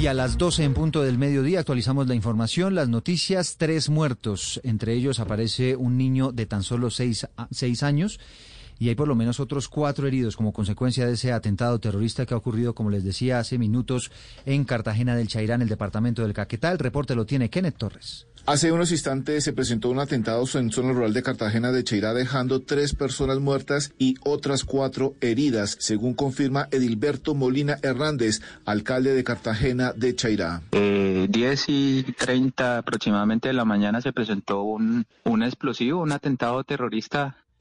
Y a las 12 en punto del mediodía actualizamos la información, las noticias, tres muertos, entre ellos aparece un niño de tan solo seis, seis años y hay por lo menos otros cuatro heridos como consecuencia de ese atentado terrorista que ha ocurrido, como les decía hace minutos, en Cartagena del Chairá, en el departamento del Caquetá. El reporte lo tiene Kenneth Torres. Hace unos instantes se presentó un atentado en zona rural de Cartagena de Cheirá, dejando tres personas muertas y otras cuatro heridas, según confirma Edilberto Molina Hernández, alcalde de Cartagena de Cheirá. Eh, 10 y 30 aproximadamente de la mañana se presentó un, un explosivo, un atentado terrorista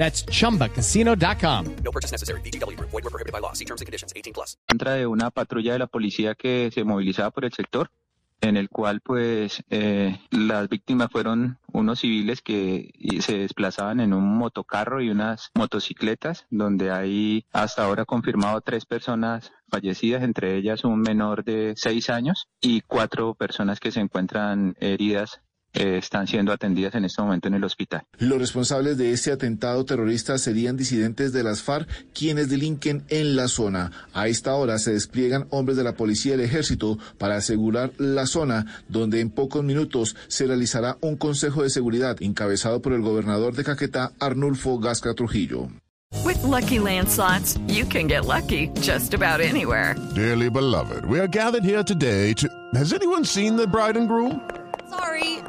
That's chumbacasino.com. No purchase necessary. BGW. Void were prohibited by law. See terms and conditions. 18 plus. contra de una patrulla de la policía que se movilizaba por el sector, en el cual pues eh, las víctimas fueron unos civiles que se desplazaban en un motocarro y unas motocicletas, donde hay hasta ahora confirmado tres personas fallecidas, entre ellas un menor de seis años y cuatro personas que se encuentran heridas. Eh, están siendo atendidas en este momento en el hospital. Los responsables de este atentado terrorista serían disidentes de las FARC, quienes delinquen en la zona. A esta hora se despliegan hombres de la policía y el ejército para asegurar la zona, donde en pocos minutos se realizará un consejo de seguridad encabezado por el gobernador de Caquetá, Arnulfo Gasca Trujillo. With Lucky Land slots, you can get lucky just about anywhere. Dearly beloved, we are gathered here today to. Has anyone seen the bride and groom?